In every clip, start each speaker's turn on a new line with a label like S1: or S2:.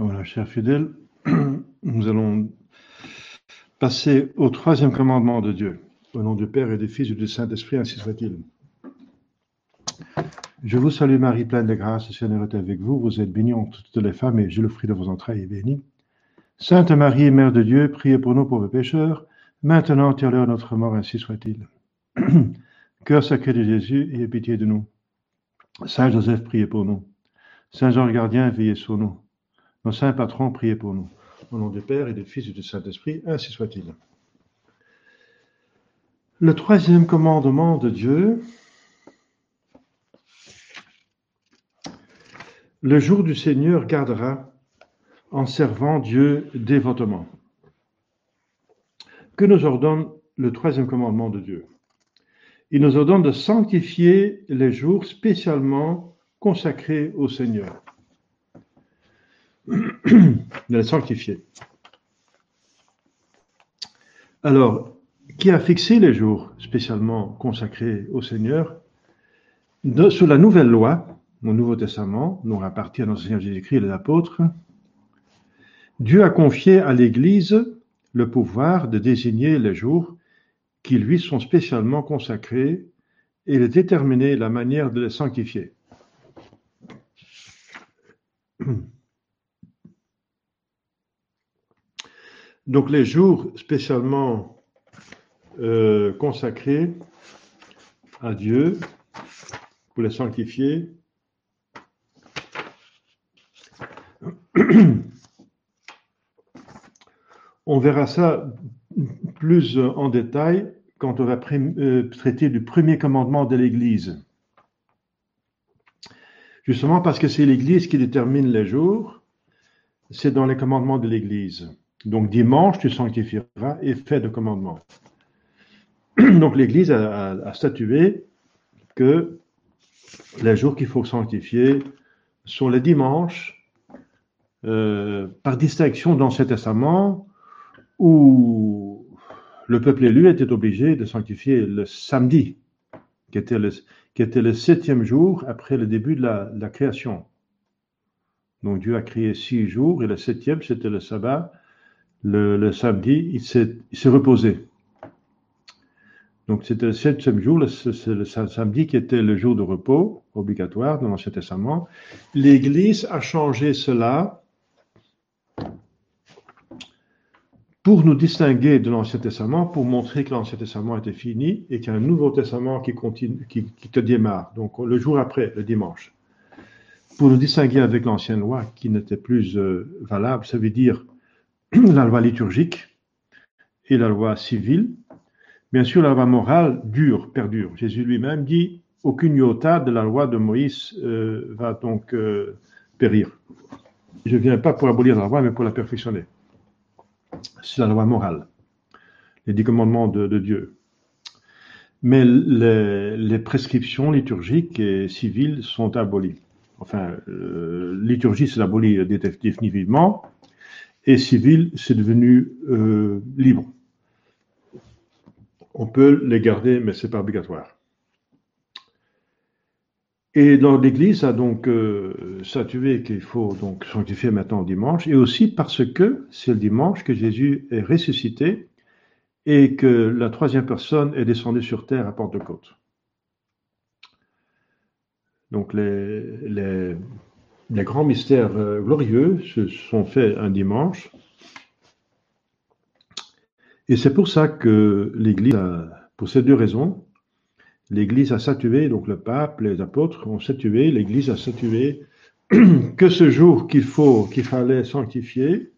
S1: Voilà, chers fidèles, nous allons passer au troisième commandement de Dieu. Au nom du Père et du Fils et du Saint-Esprit, ainsi soit-il. Je vous salue Marie, pleine de grâce, le Seigneur est avec vous. Vous êtes bénie entre toutes les femmes et le fruit de vos entrailles est béni. Sainte Marie, Mère de Dieu, priez pour nous pauvres pécheurs, maintenant et à l'heure de notre mort, ainsi soit-il. Cœur sacré de Jésus, ayez pitié de nous. Saint Joseph, priez pour nous. Saint Jean le gardien, veillez sur nous. Nos saints patrons, priez pour nous. Au nom du Père et du Fils et du Saint-Esprit, ainsi soit-il. Le troisième commandement de Dieu, le jour du Seigneur gardera en servant Dieu dévotement. Que nous ordonne le troisième commandement de Dieu? Il nous ordonne de sanctifier les jours spécialement consacrés au Seigneur de la sanctifier. Alors, qui a fixé les jours spécialement consacrés au Seigneur? Sous la nouvelle loi, au Nouveau Testament, dont appartient notre Seigneur Jésus-Christ et les apôtres, Dieu a confié à l'Église le pouvoir de désigner les jours qui lui sont spécialement consacrés et de déterminer la manière de les sanctifier. Donc les jours spécialement euh, consacrés à Dieu, pour les sanctifier, on verra ça plus en détail quand on va euh, traiter du premier commandement de l'Église. Justement parce que c'est l'Église qui détermine les jours, c'est dans les commandements de l'Église. Donc dimanche, tu sanctifieras et fais de commandement. Donc l'Église a, statué que les jours qu'il faut sanctifier sont les dimanches, euh, par distinction dans l'Ancien Testament, où le peuple élu était obligé de sanctifier le samedi, qui était le, qui était le septième jour après le début de la, de la création. Donc Dieu a créé six jours et le septième, c'était le sabbat le, samedi, il s'est reposé. Donc c'était le septième jour, c'est le samedi qui était le jour de repos obligatoire dans l'Ancien Testament. L'Église a changé cela pour nous distinguer de l'Ancien Testament, pour montrer que l'Ancien Testament était fini et qu'il y a un Nouveau Testament qui, continue, qui, qui te démarre, donc le jour après, le dimanche. Pour nous distinguer avec l'Ancienne Loi qui n'était plus euh, valable, ça veut dire la loi liturgique et la loi civile. Bien sûr, la loi morale dure, perdure. Jésus lui-même dit aucune iota de la loi de Moïse euh, va donc euh, périr. Je ne viens pas pour abolir la loi, mais pour la perfectionner. C'est la loi morale, les dix commandements de, Dieu. Mais les, prescriptions liturgiques et civiles sont abolies. Enfin, euh, liturgie, c'est définitivement, et civil, c'est devenu euh, libre. On peut les garder, mais ce n'est pas obligatoire. Et l'Église a donc euh, statué qu'il faut donc sanctifier maintenant dimanche, et aussi parce que c'est le dimanche que Jésus est ressuscité et que la troisième personne est descendue sur terre à Pentecôte. Donc les, les grands mystères euh, glorieux se sont faits un dimanche. Et c'est pour ça que l'Église, pour ces deux raisons, l'Église a statué, donc le pape, les apôtres ont statué, l'Église a statué que ce jour qu'il faut, qu'il fallait sanctifier,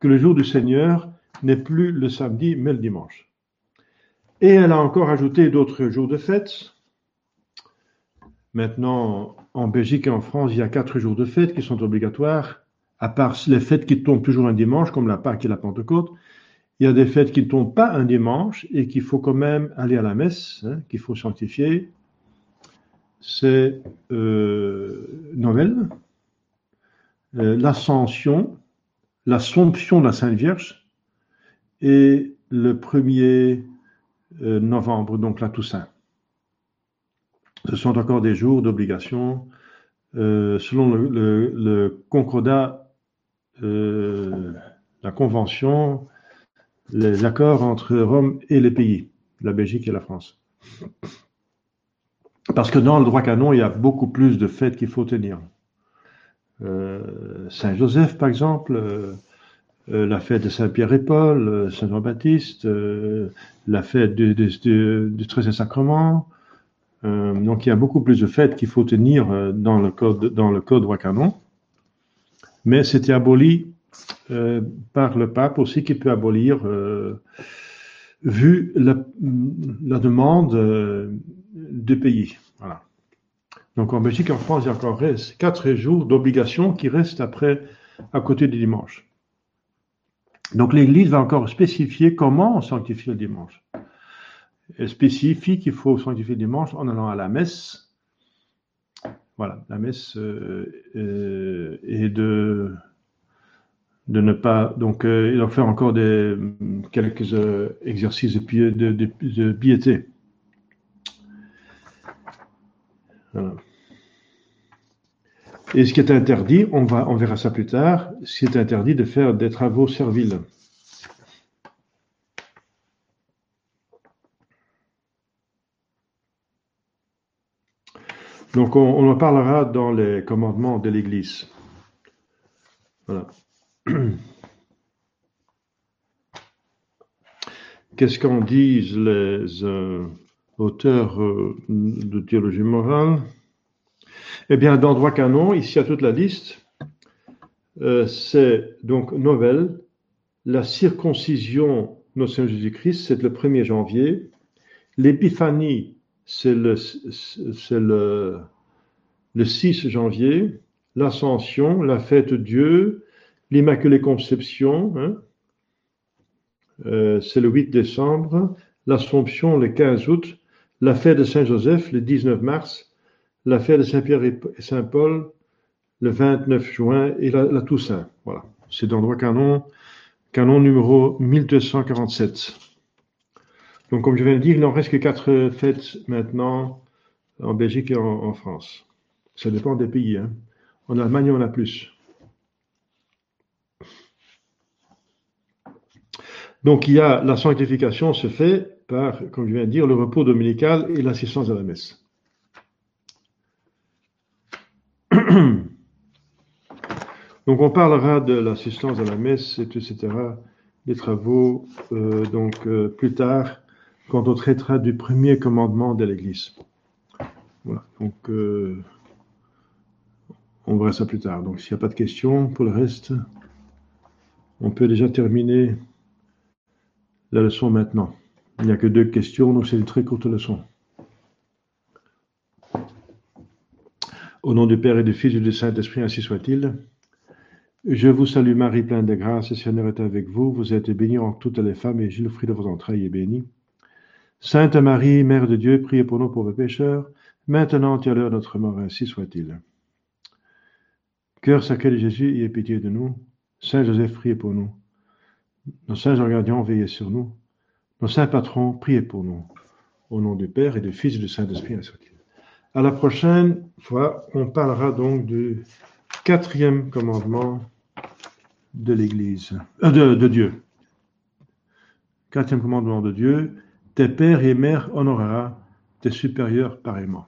S1: que le jour du Seigneur n'est plus le samedi, mais le dimanche. Et elle a encore ajouté d'autres jours de fête. Maintenant, en Belgique et en France, il y a quatre jours de fête qui sont obligatoires, à part les fêtes qui tombent toujours un dimanche, comme la Pâque et la Pentecôte. Il y a des fêtes qui ne tombent pas un dimanche et qu'il faut quand même aller à la messe, hein, qu'il faut sanctifier. C'est euh, Noël, euh, l'Ascension, l'Assomption de la Sainte Vierge et le 1er euh, novembre, donc la Toussaint. Ce sont encore des jours d'obligation. Euh, selon le, Concordat euh, la convention, les accords entre Rome et les pays, la Belgique et la France. Parce que dans le droit canon, il y a beaucoup plus de fêtes qu'il faut tenir. Euh, Saint-Joseph, par exemple, la fête de Saint-Pierre et Paul, Saint-Jean-Baptiste, la fête du, du, Sacrement. donc il y a beaucoup plus de fêtes qu'il faut tenir dans le code, dans le code canon. Mais c'était aboli par le pape aussi qui peut abolir vu la, demande du pays. Voilà. Donc en Belgique en France, il y a encore quatre jours d'obligation qui restent après à côté du dimanche. Donc l'Église va encore spécifier comment on sanctifie le dimanche. Elle spécifie qu'il faut sanctifier le dimanche en allant à la messe. Voilà, la messe euh, euh, et de de ne pas donc euh, il va faire encore des quelques exercices de, de, de piété. Et ce qui est interdit, on, va, on verra ça plus tard, ce qui est interdit de faire des travaux serviles. Donc on, en parlera dans les commandements de l'Église. Voilà. Qu'est-ce qu'en disent les, euh, auteur euh, de théologie morale? Eh bien, dans droit canon, ici à toute la liste, euh, c'est donc Noël, la circoncision, notre Seigneur Jésus-Christ, c'est le 1er janvier. L'épiphanie, c'est le, le, le 6 janvier. L'ascension, la fête de Dieu, l'Immaculée Conception, hein, euh, c'est le 8 décembre. L'Assomption, le 15 août la fête de Saint-Joseph le 19 mars, la fête de Saint-Pierre et Saint-Paul le 29 juin et la, Toussaint. Voilà, c'est dans le droit canon, canon numéro 1247. Donc, comme je viens de dire, il n'en reste que quatre fêtes maintenant en Belgique et en, France. Ça dépend des pays. Hein. En Allemagne, on a plus. Donc, il y a la sanctification se fait par, comme je viens de dire, le repos dominical et l'assistance à la messe. Donc on parlera de l'assistance à la messe, etc., des travaux, euh, donc euh, plus tard, quand on traitera du premier commandement de l'Église. Voilà, donc euh, on verra ça plus tard. Donc s'il n'y a pas de questions, pour le reste, on peut déjà terminer la leçon maintenant. Il n'y a que deux questions, donc c'est une très courte leçon. Au nom du Père et du Fils et du Saint-Esprit, ainsi soit-il. Je vous salue Marie, pleine de grâce, le Seigneur est avec vous. Vous êtes bénie entre toutes les femmes, et le fruit de vos entrailles, est béni. Sainte Marie, Mère de Dieu, priez pour nous pauvres pécheurs, maintenant et à l'heure de notre mort, ainsi soit-il. Cœur sacré de Jésus, ayez pitié de nous. Saint Joseph, priez pour nous. Nos saints gardiens, veillez sur nous. Nos saints patrons, priez pour nous. Au nom du Père et du Fils et du Saint-Esprit. À la prochaine fois, on parlera donc du quatrième commandement de l'Église, euh, de, Dieu. Quatrième commandement de Dieu, tes pères et mères honoreras tes supérieurs pareillement.